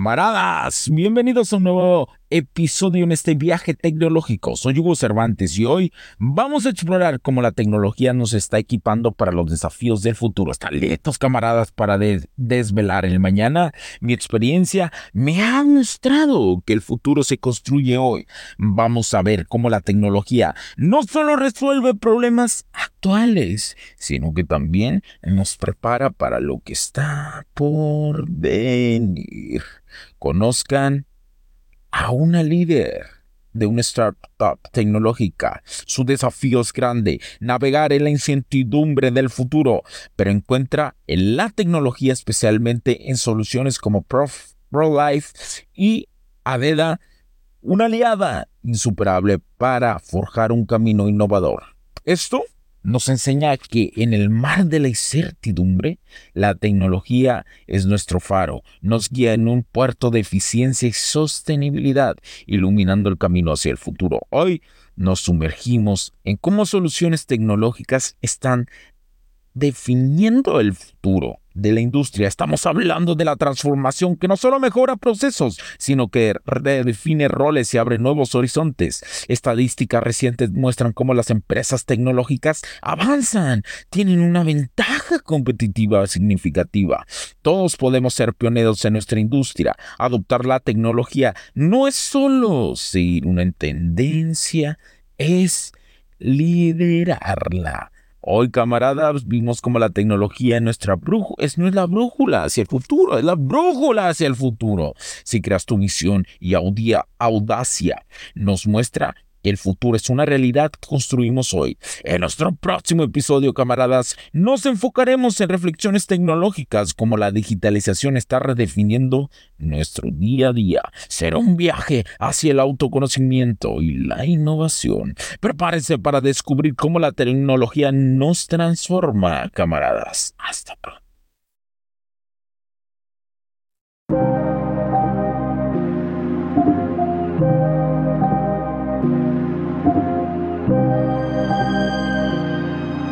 Camaradas, bienvenidos a un nuevo episodio en este viaje tecnológico. Soy Hugo Cervantes y hoy vamos a explorar cómo la tecnología nos está equipando para los desafíos del futuro. ¿Están listos, camaradas, para desvelar el mañana? Mi experiencia me ha mostrado que el futuro se construye hoy. Vamos a ver cómo la tecnología no solo resuelve problemas actuales, sino que también nos prepara para lo que está por venir. Conozcan a una líder de una startup tecnológica. Su desafío es grande, navegar en la incertidumbre del futuro, pero encuentra en la tecnología, especialmente en soluciones como ProLife y Adeda, una aliada insuperable para forjar un camino innovador. Esto nos enseña que en el mar de la incertidumbre, la tecnología es nuestro faro, nos guía en un puerto de eficiencia y sostenibilidad, iluminando el camino hacia el futuro. Hoy nos sumergimos en cómo soluciones tecnológicas están definiendo el futuro de la industria. Estamos hablando de la transformación que no solo mejora procesos, sino que redefine roles y abre nuevos horizontes. Estadísticas recientes muestran cómo las empresas tecnológicas avanzan, tienen una ventaja competitiva significativa. Todos podemos ser pioneros en nuestra industria. Adoptar la tecnología no es solo seguir una tendencia, es liderarla. Hoy, camaradas, vimos como la tecnología es nuestra brújula, es, no es la brújula hacia el futuro, es la brújula hacia el futuro. Si creas tu misión y audacia nos muestra el futuro es una realidad que construimos hoy. En nuestro próximo episodio, camaradas, nos enfocaremos en reflexiones tecnológicas como la digitalización está redefiniendo nuestro día a día. Será un viaje hacia el autoconocimiento y la innovación. Prepárense para descubrir cómo la tecnología nos transforma, camaradas. Hasta pronto.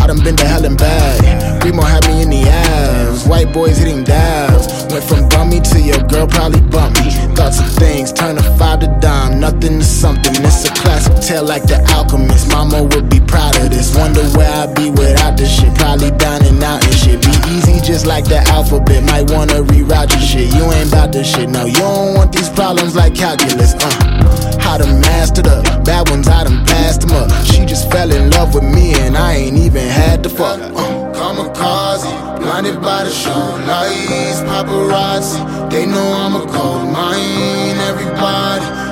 I done been to hell and back. Remo had me in the ass. White boys hitting dabs. Went from bummy to your girl probably bump me. Thoughts of things, turn a five to dime. Nothing to something. It's a classic tale like the alchemist. Mama would be proud of this. Wonder where I'd be without this shit. Probably dining out and shit. Be easy just like the alphabet. Might wanna rewrite your shit. You ain't about this shit. No, you don't want these problems like calculus. Uh, how to master the fuck. Uh, kamikaze, blinded by the show lights, paparazzi. They know I'm a gold mine. Everybody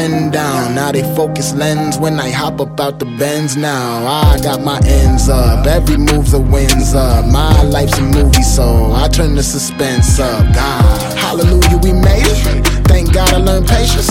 pen down. Now they focus lens when I hop up out the bends now. I got my ends up, every move's a wins up. My life's a movie, so I turn the suspense up. God, hallelujah, we made it. Thank God I learned patience.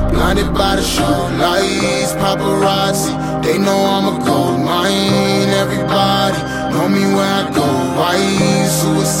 blinded by the show lights, paparazzi. They know I'm a gold mine. Everybody know me where I go. Why suicidal?